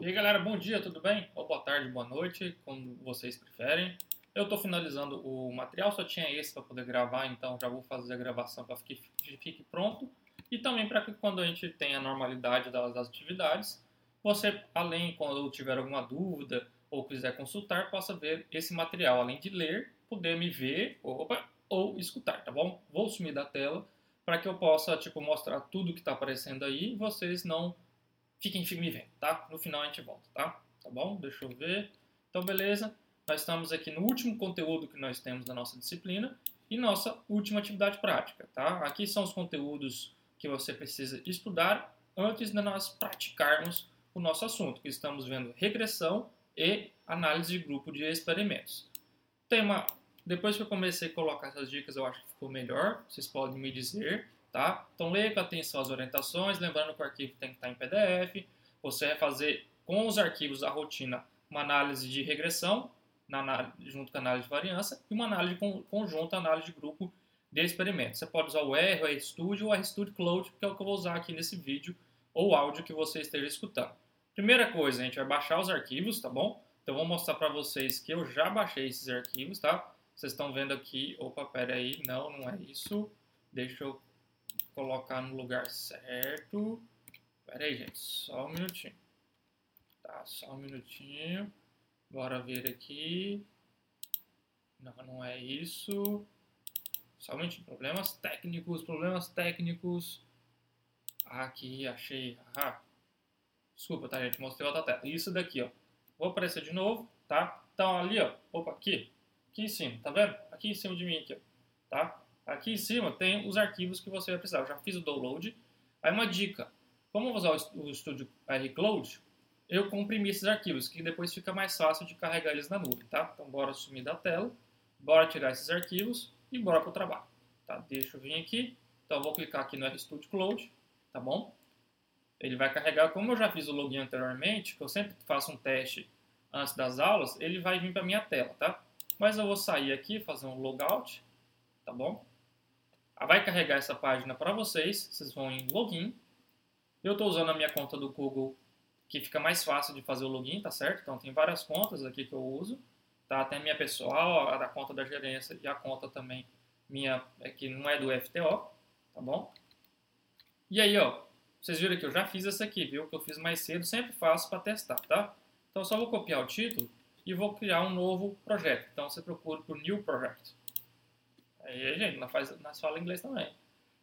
E aí galera, bom dia, tudo bem? Ou boa tarde, boa noite, como vocês preferem. Eu estou finalizando o material, só tinha esse para poder gravar, então já vou fazer a gravação para que fique pronto. E também para que quando a gente tenha a normalidade das, das atividades, você, além, quando tiver alguma dúvida ou quiser consultar, possa ver esse material, além de ler, poder me ver opa, ou escutar, tá bom? Vou sumir da tela para que eu possa tipo, mostrar tudo que está aparecendo aí e vocês não fiquem me vendo, tá? No final a gente volta, tá? Tá bom? Deixa eu ver. Então, beleza. Nós estamos aqui no último conteúdo que nós temos da nossa disciplina e nossa última atividade prática, tá? Aqui são os conteúdos que você precisa estudar antes de nós praticarmos o nosso assunto, que estamos vendo regressão e análise de grupo de experimentos. Tem uma, depois que eu comecei a colocar essas dicas, eu acho que ficou melhor, vocês podem me dizer, tá? Então leia com atenção as orientações, lembrando que o arquivo tem que estar em PDF, você vai fazer com os arquivos da rotina uma análise de regressão, na, junto com a análise de variância, e uma análise conjunta, análise de grupo de experimento. Você pode usar o R, o RStudio ou o RStudio Cloud, que é o que eu vou usar aqui nesse vídeo ou áudio que você esteja escutando. Primeira coisa, a gente vai baixar os arquivos, tá bom? Então vou mostrar para vocês que eu já baixei esses arquivos, tá? Vocês estão vendo aqui, opa, pera aí, não, não é isso. Deixa eu colocar no lugar certo. Pera aí, gente, só um minutinho. Tá, só um minutinho. Bora ver aqui. Não, não é isso. Somente problemas técnicos, problemas técnicos. Aqui, achei. Ah, desculpa, tá, gente? Mostrei outra tela. Isso daqui, ó. Vou aparecer de novo, tá? Então, ali, ó. Opa, aqui. Aqui em cima, tá vendo? Aqui em cima de mim, aqui, ó. Tá? Aqui em cima tem os arquivos que você vai precisar. Eu já fiz o download. Aí uma dica. Como usar o Studio R Cloud, eu comprimi esses arquivos, que depois fica mais fácil de carregar eles na nuvem, tá? Então, bora sumir da tela. Bora tirar esses arquivos e bora para o trabalho. Tá? Deixa eu vir aqui. Então, eu vou clicar aqui no RStudio Cloud, tá bom? Ele vai carregar, como eu já fiz o login anteriormente, que eu sempre faço um teste antes das aulas, ele vai vir para minha tela, tá? Mas eu vou sair aqui, fazer um logout, tá bom? Vai carregar essa página para vocês, vocês vão em login. Eu estou usando a minha conta do Google, que fica mais fácil de fazer o login, tá certo? Então tem várias contas aqui que eu uso tá? Tem a minha pessoal, a da conta da gerência e a conta também minha, é que não é do FTO, tá bom? E aí, ó, vocês viram que eu já fiz essa aqui, viu? Que eu fiz mais cedo, sempre faço para testar, tá? Então, só vou copiar o título e vou criar um novo projeto. Então, você procura por New Project. Aí, gente, nós, faz, fala inglês também.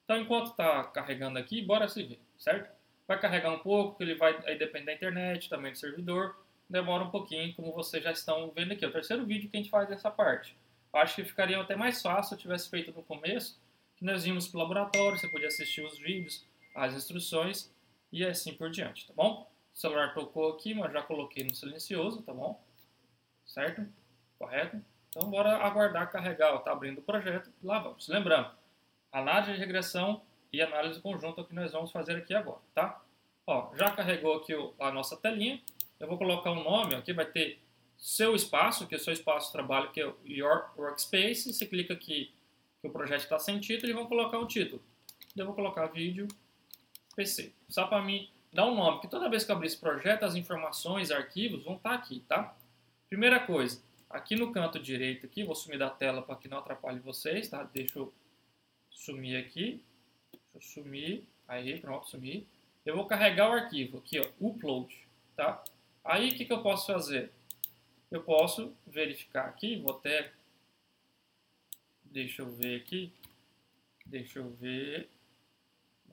Então, enquanto está carregando aqui, bora se ver, certo? Vai carregar um pouco, que ele vai aí depende da internet, também do servidor demora um pouquinho, como vocês já estão vendo aqui. É o terceiro vídeo que a gente faz dessa parte. Eu acho que ficaria até mais fácil se eu tivesse feito no começo, que nós íamos para o laboratório, você podia assistir os vídeos, as instruções e assim por diante, tá bom? O celular tocou aqui, mas já coloquei no silencioso, tá bom? Certo? Correto? Então, bora aguardar carregar, ó, tá abrindo o projeto, lá vamos. Lembrando, análise de regressão e análise conjunta o que nós vamos fazer aqui agora, tá? Ó, já carregou aqui a nossa telinha, eu vou colocar um nome, aqui vai ter seu espaço, que é o seu espaço de trabalho, que é o Your Workspace. Você clica aqui que o projeto está sem título e vou colocar um título. Eu vou colocar vídeo PC. Só para mim dar um nome, que toda vez que eu abrir esse projeto, as informações, arquivos vão estar tá aqui, tá? Primeira coisa, aqui no canto direito aqui, vou sumir da tela para que não atrapalhe vocês, tá? Deixa eu sumir aqui. Deixa eu sumir. Aí, pronto, sumir. Eu vou carregar o arquivo aqui, ó, upload, tá? Aí o que, que eu posso fazer? Eu posso verificar aqui, vou até. Deixa eu ver aqui. Deixa eu ver.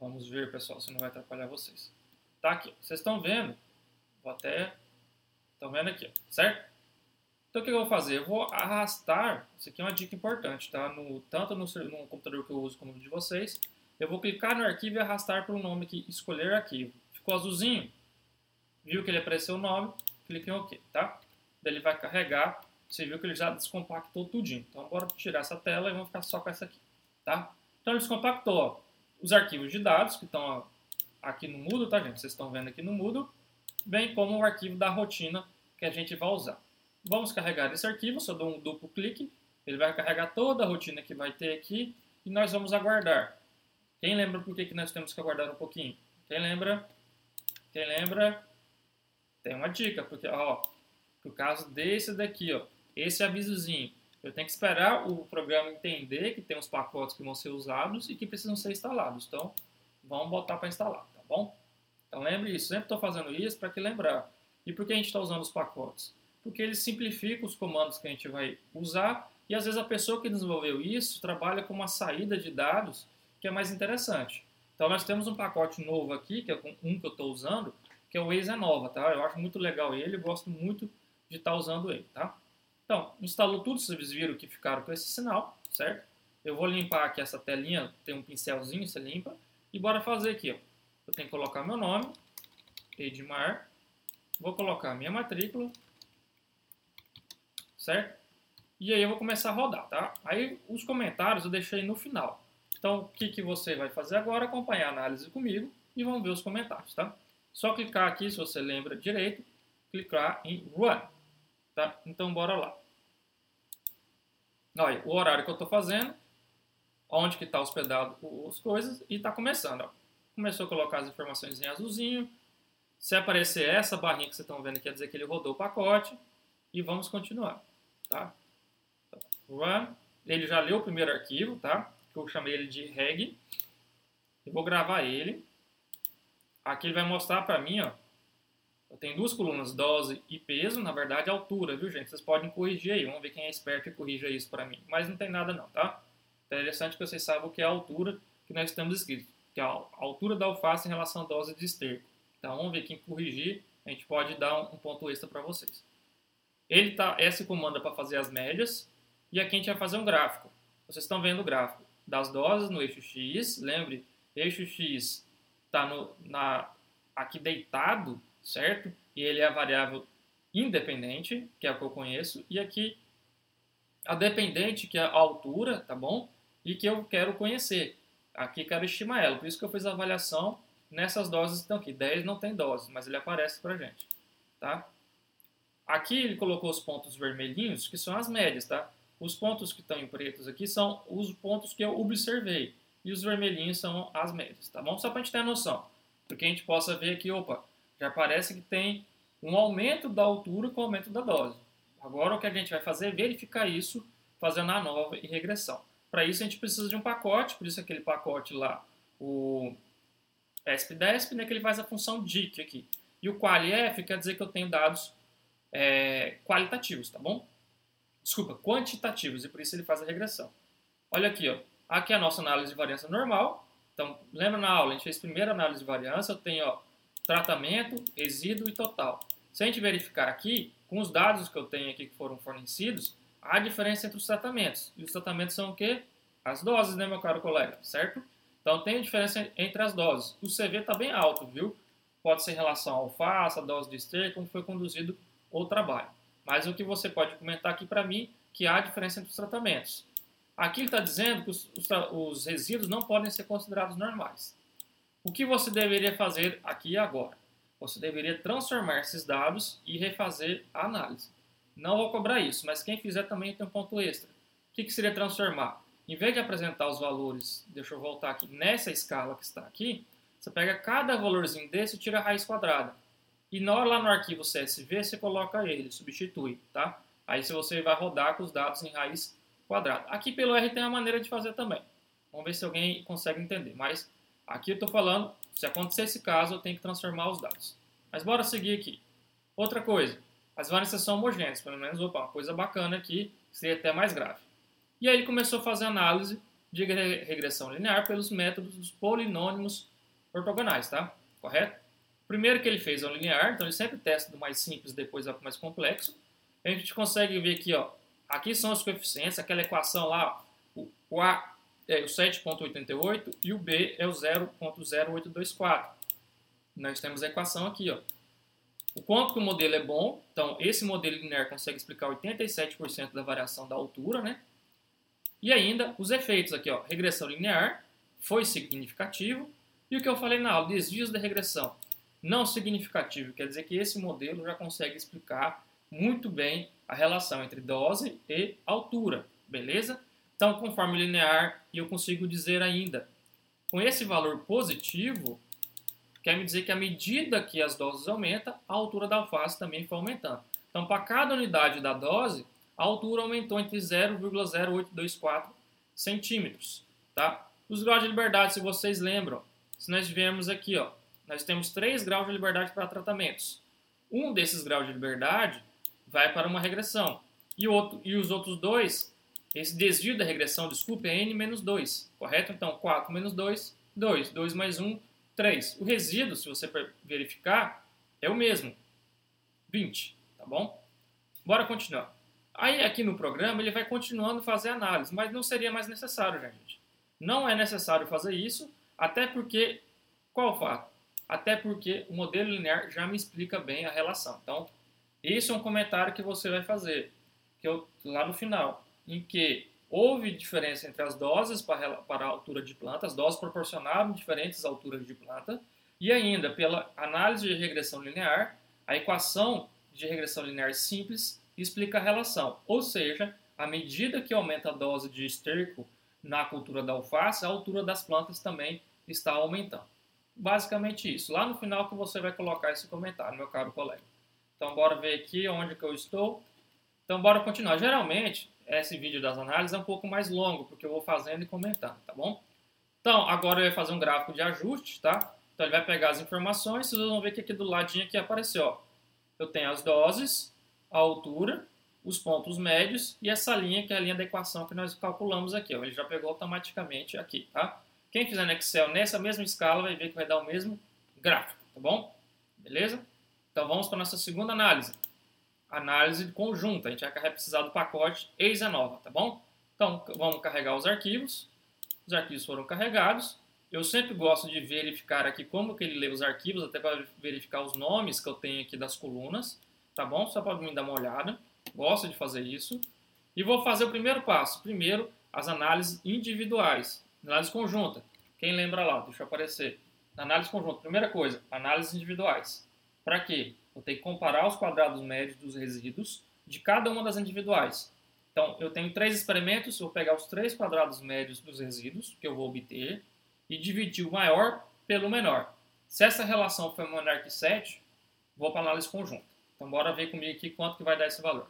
Vamos ver, pessoal, se não vai atrapalhar vocês. Tá aqui, vocês estão vendo? Vou até. Estão vendo aqui, certo? Então o que eu vou fazer? Eu vou arrastar. Isso aqui é uma dica importante, tá? No, tanto no, no computador que eu uso como no de vocês. Eu vou clicar no arquivo e arrastar para o nome aqui, escolher arquivo. Ficou azulzinho? Viu que ele apareceu o nome, clique em OK, tá? Daí ele vai carregar, você viu que ele já descompactou tudinho. Então, bora tirar essa tela e vamos ficar só com essa aqui, tá? Então, ele descompactou ó, os arquivos de dados que estão aqui no Moodle, tá, gente? Vocês estão vendo aqui no Moodle, bem como o arquivo da rotina que a gente vai usar. Vamos carregar esse arquivo, só dou um duplo clique, ele vai carregar toda a rotina que vai ter aqui e nós vamos aguardar. Quem lembra por que, que nós temos que aguardar um pouquinho? Quem lembra? Quem lembra? tem uma dica, porque, ó, no caso desse daqui, ó, esse avisozinho, eu tenho que esperar o programa entender que tem uns pacotes que vão ser usados e que precisam ser instalados. Então, vamos botar para instalar, tá bom? Então, lembre isso. Sempre estou fazendo isso para que lembrar. E por que a gente está usando os pacotes? Porque eles simplificam os comandos que a gente vai usar e, às vezes, a pessoa que desenvolveu isso trabalha com uma saída de dados que é mais interessante. Então, nós temos um pacote novo aqui, que é um que eu estou usando, que é o Waze Nova, tá? Eu acho muito legal ele, gosto muito de estar tá usando ele, tá? Então, instalou tudo, vocês viram que ficaram com esse sinal, certo? Eu vou limpar aqui essa telinha, tem um pincelzinho, você limpa. E bora fazer aqui, ó. Eu tenho que colocar meu nome, Edmar. Vou colocar minha matrícula, certo? E aí eu vou começar a rodar, tá? Aí os comentários eu deixei no final. Então, o que, que você vai fazer agora? Acompanhar a análise comigo e vamos ver os comentários, tá? Só clicar aqui, se você lembra direito, clicar em Run. Tá? Então, bora lá. Olha, o horário que eu estou fazendo, onde que está hospedado as coisas, e está começando. Ó. Começou a colocar as informações em azulzinho. Se aparecer essa barrinha que vocês estão vendo, quer dizer que ele rodou o pacote. E vamos continuar. Tá? Então, run. Ele já leu o primeiro arquivo, tá? Que eu chamei ele de reg. Eu vou gravar ele. Aqui ele vai mostrar para mim, ó, eu tenho duas colunas, dose e peso, na verdade altura, viu gente? Vocês podem corrigir aí, vamos ver quem é esperto e corrija isso para mim. Mas não tem nada não, tá? Interessante que vocês saibam o que é a altura que nós estamos escrito, que é a altura da alface em relação à dose de esterco. Então vamos ver quem corrigir, a gente pode dar um ponto extra para vocês. Ele tá, esse comando é para fazer as médias, e aqui a gente vai fazer um gráfico. Vocês estão vendo o gráfico das doses no eixo X, lembre, eixo X está aqui deitado, certo? E ele é a variável independente, que é o que eu conheço, e aqui a dependente, que é a altura, tá bom? E que eu quero conhecer. Aqui quero estimar ela, por isso que eu fiz a avaliação nessas doses que estão aqui. 10 não tem doses, mas ele aparece pra gente, tá? Aqui ele colocou os pontos vermelhinhos, que são as médias, tá? Os pontos que estão em pretos aqui são os pontos que eu observei. E os vermelhinhos são as médias, tá bom? Só para a gente ter a noção. Porque a gente possa ver aqui, opa, já parece que tem um aumento da altura com o aumento da dose. Agora o que a gente vai fazer é verificar isso fazendo a nova e regressão. Para isso a gente precisa de um pacote, por isso aquele pacote lá, o ESP-DESP, né, que ele faz a função DIC aqui. E o qualif quer dizer que eu tenho dados é, qualitativos, tá bom? Desculpa, quantitativos, e por isso ele faz a regressão. Olha aqui, ó. aqui é a nossa análise de variância normal. Então, lembra na aula, a gente fez primeira análise de variância, eu tenho ó, tratamento, resíduo e total. Se a gente verificar aqui, com os dados que eu tenho aqui que foram fornecidos, há diferença entre os tratamentos. E os tratamentos são o quê? As doses, né, meu caro colega, certo? Então tem diferença entre as doses. O CV está bem alto, viu? Pode ser em relação ao alface, a dose de esterco, como foi conduzido o trabalho. Mas o que você pode comentar aqui para mim, que há diferença entre os tratamentos. Aqui ele está dizendo que os, os, os resíduos não podem ser considerados normais. O que você deveria fazer aqui e agora? Você deveria transformar esses dados e refazer a análise. Não vou cobrar isso, mas quem fizer também tem um ponto extra. O que, que seria transformar? Em vez de apresentar os valores, deixa eu voltar aqui, nessa escala que está aqui, você pega cada valorzinho desse e tira a raiz quadrada. E na hora lá no arquivo CSV, você coloca ele, substitui, tá? Aí você vai rodar com os dados em raiz quadrada. Aqui pelo R tem uma maneira de fazer também. Vamos ver se alguém consegue entender. Mas Aqui eu estou falando, se acontecer esse caso, eu tenho que transformar os dados. Mas bora seguir aqui. Outra coisa, as variâncias são homogêneas, pelo menos, opa, uma coisa bacana aqui, seria até mais grave. E aí ele começou a fazer análise de regressão linear pelos métodos dos polinômicos ortogonais, tá? Correto? O primeiro que ele fez é o linear, então ele sempre testa do mais simples, depois vai para o mais complexo. A gente consegue ver aqui, ó, aqui são os coeficientes, aquela equação lá, o A é o 7.88 e o B é o 0.0824. Nós temos a equação aqui, ó. O quanto que o modelo é bom, então esse modelo linear consegue explicar 87% da variação da altura, né? E ainda os efeitos aqui, ó, regressão linear foi significativo e o que eu falei na aula, desvios da regressão não significativo, quer dizer que esse modelo já consegue explicar muito bem a relação entre dose e altura, beleza? Então, conforme linear, eu consigo dizer ainda, com esse valor positivo, quer me dizer que à medida que as doses aumentam, a altura da alface também foi aumentando. Então, para cada unidade da dose, a altura aumentou entre 0,0824 centímetros. Tá? Os graus de liberdade, se vocês lembram, se nós tivermos aqui, ó, nós temos três graus de liberdade para tratamentos. Um desses graus de liberdade vai para uma regressão. E, outro, e os outros dois, esse desvio da regressão, desculpe, é n menos 2, correto? Então, 4 menos 2, 2. 2 mais 1, 3. O resíduo, se você verificar, é o mesmo, 20, tá bom? Bora continuar. Aí, aqui no programa, ele vai continuando fazer análise, mas não seria mais necessário, gente. Não é necessário fazer isso, até porque, qual o fato? Até porque o modelo linear já me explica bem a relação. Então, esse é um comentário que você vai fazer, que eu, lá no final, em que houve diferença entre as doses para, para a altura de planta, as doses proporcionavam diferentes alturas de planta, e ainda pela análise de regressão linear, a equação de regressão linear simples explica a relação. Ou seja, à medida que aumenta a dose de esterco na cultura da alface, a altura das plantas também está aumentando. Basicamente isso. Lá no final que você vai colocar esse comentário, meu caro colega. Então, bora ver aqui onde que eu estou. Então, bora continuar. Geralmente, esse vídeo das análises é um pouco mais longo, porque eu vou fazendo e comentando, tá bom? Então, agora eu vou fazer um gráfico de ajuste, tá? Então, ele vai pegar as informações, vocês vão ver que aqui do ladinho aqui apareceu, ó. Eu tenho as doses, a altura, os pontos médios e essa linha que é a linha da equação que nós calculamos aqui. Ó. Ele já pegou automaticamente aqui, tá? Quem fizer no Excel nessa mesma escala vai ver que vai dar o mesmo gráfico, tá bom? Beleza? Então vamos para a nossa segunda análise. Análise conjunta. A gente vai precisar do pacote EISA-NOVA, tá bom? Então vamos carregar os arquivos. Os arquivos foram carregados. Eu sempre gosto de verificar aqui como que ele lê os arquivos, até para verificar os nomes que eu tenho aqui das colunas tá bom? Só para mim dar uma olhada. Gosto de fazer isso. E vou fazer o primeiro passo. Primeiro, as análises individuais. Análise conjunta. Quem lembra lá? Deixa eu aparecer. Análise conjunta. Primeira coisa, análises individuais. Para quê? Eu tenho que comparar os quadrados médios dos resíduos de cada uma das individuais. Então, eu tenho três experimentos, eu vou pegar os três quadrados médios dos resíduos que eu vou obter e dividir o maior pelo menor. Se essa relação for menor que 7, vou para análise conjunta. Então, bora ver comigo aqui quanto que vai dar esse valor.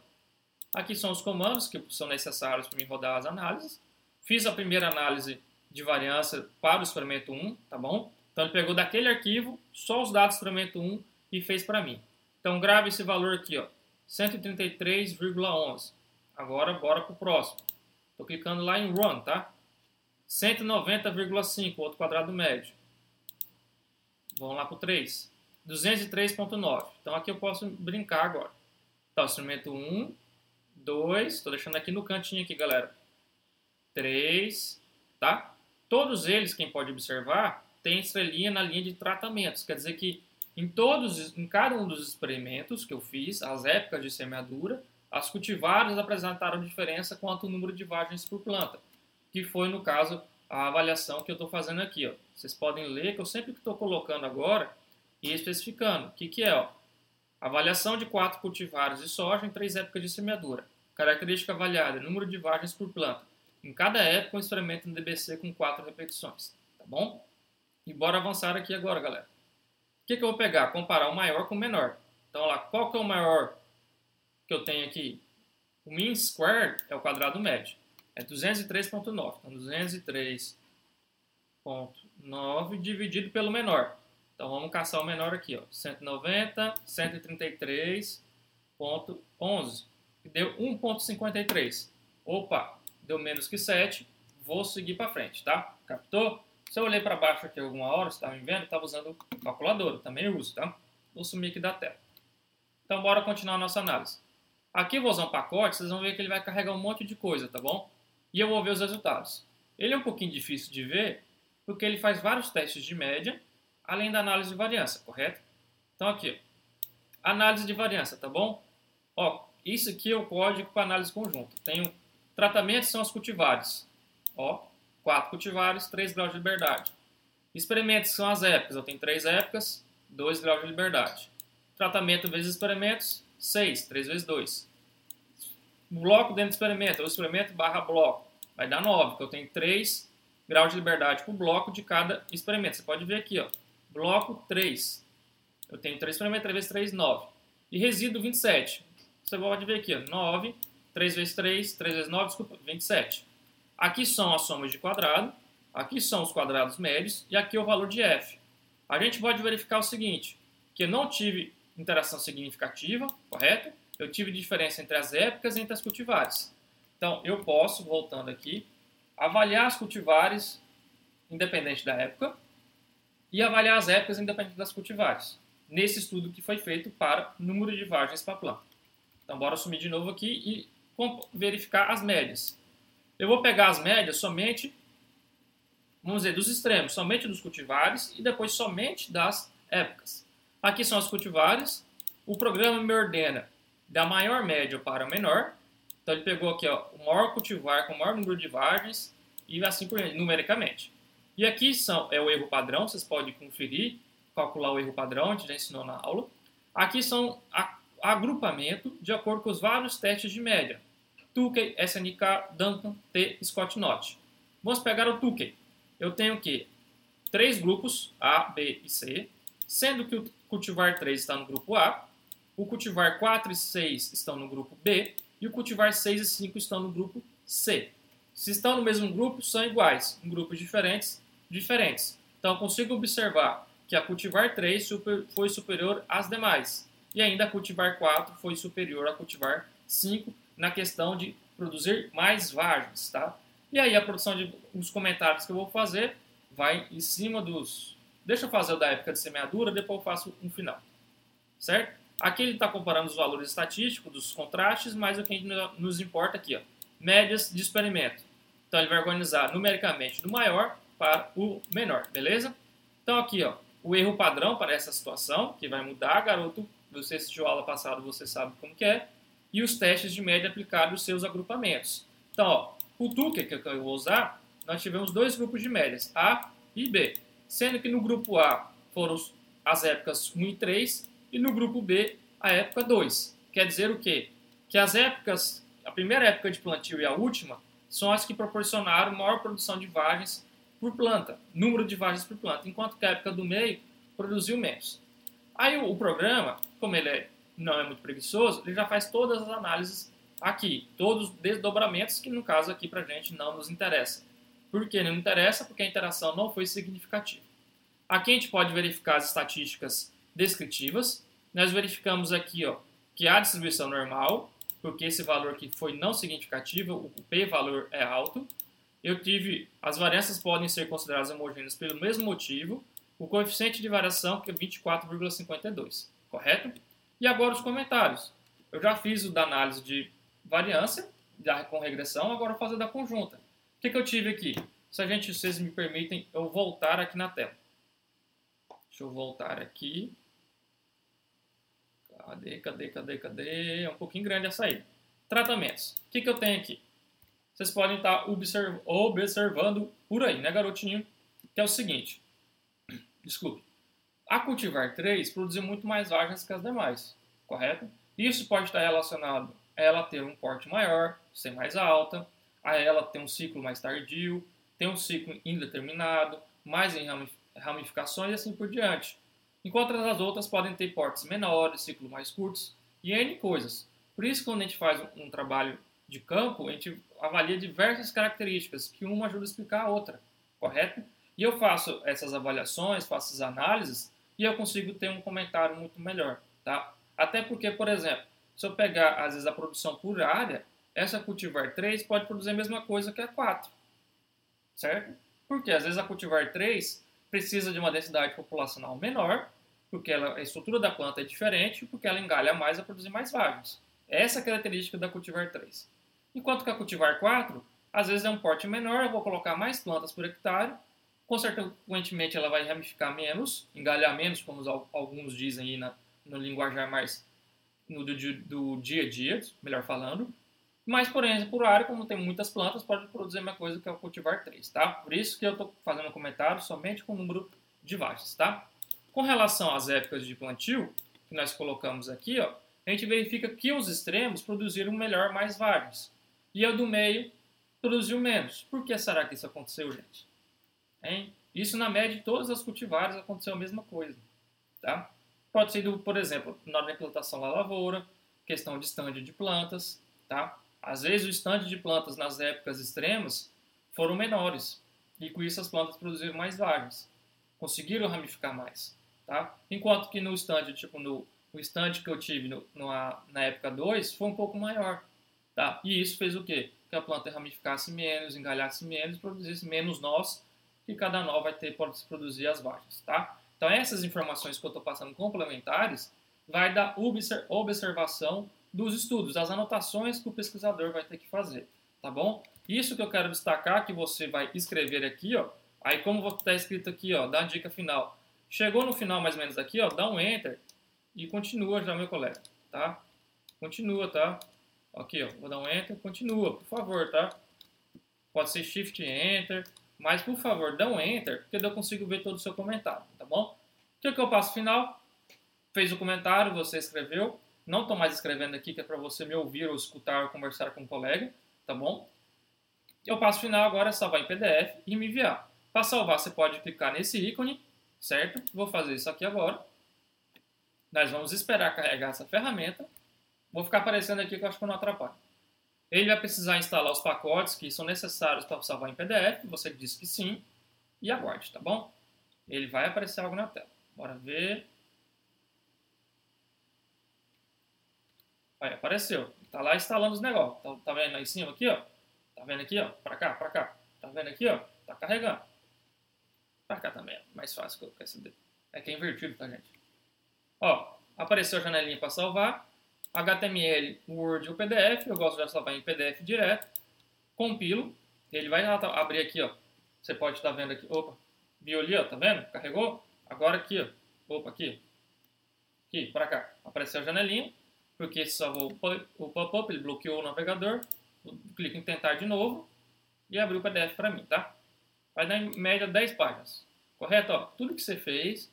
Aqui são os comandos que são necessários para mim rodar as análises. Fiz a primeira análise de variância para o experimento 1, tá bom? Então, ele pegou daquele arquivo só os dados do experimento 1 e fez para mim. Então, grave esse valor aqui, ó, 133,11. Agora, bora para o próximo. Estou clicando lá em Run, tá? 190,5, outro quadrado médio. Vamos lá para o 3. 203.9. Então aqui eu posso brincar agora. Então, instrumento 1, 2, estou deixando aqui no cantinho aqui, galera. 3, tá? Todos eles, quem pode observar, tem estrelinha na linha de tratamentos. Quer dizer que em todos, em cada um dos experimentos que eu fiz, as épocas de semeadura, as cultivares apresentaram diferença quanto ao número de vagens por planta, que foi, no caso, a avaliação que eu estou fazendo aqui. Ó. Vocês podem ler que eu sempre estou colocando agora, e especificando. O que, que é? Ó? Avaliação de quatro cultivares de soja em três épocas de semeadura. Característica avaliada, número de vagens por planta. Em cada época, um experimento no DBC com quatro repetições. Tá bom? E bora avançar aqui agora, galera. O que, que eu vou pegar? Comparar o maior com o menor. Então, lá, qual que é o maior que eu tenho aqui? O mean squared é o quadrado médio. É 203.9. Então, 203.9 dividido pelo menor. Então vamos caçar o menor aqui, ó. 190, 133.11. Deu 1.53. Opa, deu menos que 7. Vou seguir para frente, tá? Captou? Se eu olhei para baixo aqui alguma hora, você estava me vendo, estava usando calculadora. Também uso, tá? Vou sumir aqui da tela. Então bora continuar a nossa análise. Aqui eu vou usar um pacote, vocês vão ver que ele vai carregar um monte de coisa, tá bom? E eu vou ver os resultados. Ele é um pouquinho difícil de ver, porque ele faz vários testes de média além da análise de variância, correto? Então aqui, análise de variância, tá bom? Ó, isso aqui é o código para análise conjunta. Tenho tratamentos são os cultivares. Ó, quatro cultivares, 3 graus de liberdade. Experimentos são as épocas. Eu tenho três épocas, 2 graus de liberdade. Tratamento vezes experimentos, 6, 3 vezes 2. Bloco dentro do experimento, o experimento barra bloco. Vai dar 9, porque eu tenho 3 graus de liberdade por bloco de cada experimento. Você pode ver aqui, ó. bloco 3. Eu tenho 3 por 3 vezes 3, 9. E resíduo 27. Você pode ver aqui, ó, 9, 3 vezes 3, 3 vezes 9, desculpa, 27. Aqui são as somas de quadrado, aqui são os quadrados médios e aqui é o valor de f. A gente pode verificar o seguinte, que eu não tive interação significativa, correto? Eu tive diferença entre as épocas e entre as cultivares. Então, eu posso, voltando aqui, avaliar as cultivares independente da época e avaliar as épocas independente das cultivares, nesse estudo que foi feito para número de vagens para planta. Então, bora assumir de novo aqui e verificar as médias. Eu vou pegar as médias somente, vamos dizer, dos extremos, somente dos cultivares e depois somente das épocas. Aqui são as cultivares. O programa me ordena da maior média para o menor. Então ele pegou aqui ó, o maior cultivar com o maior número de vagens e assim por diante, numericamente. E aqui são, é o erro padrão, vocês podem conferir, calcular o erro padrão, a gente já ensinou na aula. Aqui são a, agrupamento de acordo com os vários testes de média. Tukey, SNK, Duncan, T, Scott Knott. Vamos pegar o Tukey. Eu tenho que três grupos, A, B e C, sendo que o cultivar 3 está no grupo A, o cultivar 4 e 6 estão no grupo B e o cultivar 6 e 5 estão no grupo C. Se estão no mesmo grupo, são iguais, em grupos diferentes, diferentes. Então, consigo observar que a cultivar 3 super, foi superior às demais e ainda a cultivar 4 foi superior a cultivar 5 na questão de produzir mais vagens, tá? E aí a produção de os comentários que eu vou fazer vai em cima dos... Deixa eu fazer o da época de semeadura, depois eu faço um final, certo? Aqui ele está comparando os valores estatísticos dos contrastes, mas o que nos importa aqui, ó, médias de experimento. Então ele vai organizar numericamente do maior para o menor, beleza? Então aqui, ó, o erro padrão para essa situação, que vai mudar, garoto, você assistiu a aula passada, você sabe como que é, e os testes de média aplicados aos seus agrupamentos. Então, ó, o Tucker, que eu vou usar, nós tivemos dois grupos de médias, A e B, sendo que no grupo A foram as épocas 1 e 3 e no grupo B a época 2. Quer dizer o quê? Que as épocas, a primeira época de plantio e a última, são as que proporcionaram maior produção de vagens por planta, número de vagens por planta, enquanto que a época do meio produziu menos. Aí o, o programa, como ele é, não é muito preguiçoso, ele já faz todas as análises aqui, todos os desdobramentos que no caso aqui para a gente não nos interessa. Por que não interessa? Porque a interação não foi significativa. Aqui a gente pode verificar as estatísticas descritivas. Nós verificamos aqui ó, que há distribuição normal, porque esse valor aqui foi não significativo, o p-valor é alto. Eu tive, as variâncias podem ser consideradas homogêneas pelo mesmo motivo, o coeficiente de variação que é 24,52, correto? E agora os comentários. Eu já fiz o da análise de variância da, com regressão, agora vou fazer da conjunta. O que, que eu tive aqui? Se a gente, vocês me permitem, eu voltar aqui na tela. Deixa eu voltar aqui. Cadê, cadê, cadê, cadê? É um pouquinho grande essa aí. Tratamentos. O que, que eu tenho aqui? Vocês podem estar observ observando por aí, né, garotinho? Que é o seguinte. Desculpe. A cultivar 3 produziu muito mais vagens que as demais, correto? Isso pode estar relacionado a ela ter um porte maior, ser mais alta, a ela ter um ciclo mais tardio, ter um ciclo indeterminado, mais em ramificações e assim por diante enquanto as outras podem ter portes menores, ciclos mais curtos e N coisas. Por isso, quando a gente faz um, trabalho de campo, a gente avalia diversas características, que uma ajuda a explicar a outra, correto? E eu faço essas avaliações, faço essas análises e eu consigo ter um comentário muito melhor, tá? Até porque, por exemplo, se eu pegar, às vezes, a produção por área, essa cultivar 3 pode produzir a mesma coisa que a 4, certo? Porque, às vezes, a cultivar 3 precisa de uma densidade populacional menor, porque ela, a estrutura da planta é diferente, porque ela engalha mais a produzir mais vagens. Essa é a característica da cultivar 3. Enquanto que a cultivar 4, às vezes é um porte menor, eu vou colocar mais plantas por hectare, consequentemente ela vai ramificar menos, engalhar menos, como alguns dizem aí na, no linguajar mais no, do, do dia a dia, melhor falando, mas, porém, por área, como tem muitas plantas, pode produzir a mesma coisa que é o cultivar 3, tá? Por isso que eu estou fazendo um comentário somente com o número de vagens, tá? Com relação às épocas de plantio, que nós colocamos aqui, ó, a gente verifica que os extremos produziram melhor mais vagens. E a do meio produziu menos. Por que será que isso aconteceu, gente? Hein? Isso na média de todas as cultivares aconteceu a mesma coisa, tá? Pode ser, do, por exemplo, na hora da implantação da lavoura, questão de estande de plantas, tá? Às vezes o estande de plantas nas épocas extremas foram menores e com isso as plantas produziram mais vagens, conseguiram ramificar mais, tá? Enquanto que no estande, tipo no o estande que eu tive no, no, na época 2 foi um pouco maior, tá? E isso fez o quê? Que a planta ramificasse menos, engalhasse menos, produzisse menos nós, que cada nó vai ter pode produzir as vagens, tá? Então essas informações que eu estou passando complementares vai da observação dos estudos, das anotações que o pesquisador vai ter que fazer, tá bom? Isso que eu quero destacar, que você vai escrever aqui, ó, aí como está escrito aqui, ó, dá a dica final. Chegou no final mais ou menos aqui, ó, dá um Enter e continua já, meu colega, tá? Continua, tá? Aqui, ó, vou dar um Enter, continua, por favor, tá? Pode ser Shift Enter, mas por favor, dá um Enter, porque eu consigo ver todo o seu comentário, tá bom? O que, é que eu passo final? Fez o comentário, você escreveu, não estou mais escrevendo aqui, que é para você me ouvir ou escutar ou conversar com um colega, tá bom? Eu passo final agora é salvar em PDF e me enviar. Para salvar, você pode clicar nesse ícone, certo? Vou fazer isso aqui agora. Nós vamos esperar carregar essa ferramenta. Vou ficar aparecendo aqui que eu acho que eu não atrapalho. Ele vai precisar instalar os pacotes que são necessários para salvar em PDF. Você disse que sim. E aguarde, tá bom? Ele vai aparecer algo na tela. Bora ver. Aí, apareceu. Tá lá instalando os negócios. Tá, tá vendo aí em cima aqui, ó? Tá vendo aqui, ó? Pra cá, pra cá. Tá vendo aqui, ó? Tá carregando. Pra cá também, mais fácil que eu quero saber. É que é invertido, tá, gente? Ó, apareceu a janelinha para salvar. HTML, Word ou PDF. Eu gosto de salvar em PDF direto. Compilo. Ele vai abrir aqui, ó. Você pode estar vendo aqui. Opa, viu ali, ó, tá vendo? Carregou. Agora aqui, ó. Opa, aqui. Aqui, para cá. Apareceu a janelinha porque salvou o pop-up, ele bloqueou o navegador. Clico em tentar de novo e abriu o PDF para mim, tá? Vai dar em média 10 páginas. Correto? Ó, tudo que você fez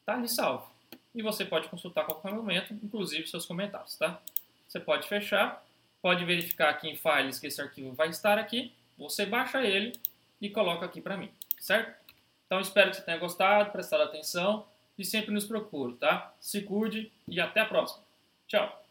está ali salvo. E você pode consultar a qualquer momento, inclusive seus comentários, tá? Você pode fechar, pode verificar aqui em Files que esse arquivo vai estar aqui. Você baixa ele e coloca aqui para mim, certo? Então espero que você tenha gostado, prestado atenção e sempre nos procure, tá? Se cuide e até a próxima. Tchau!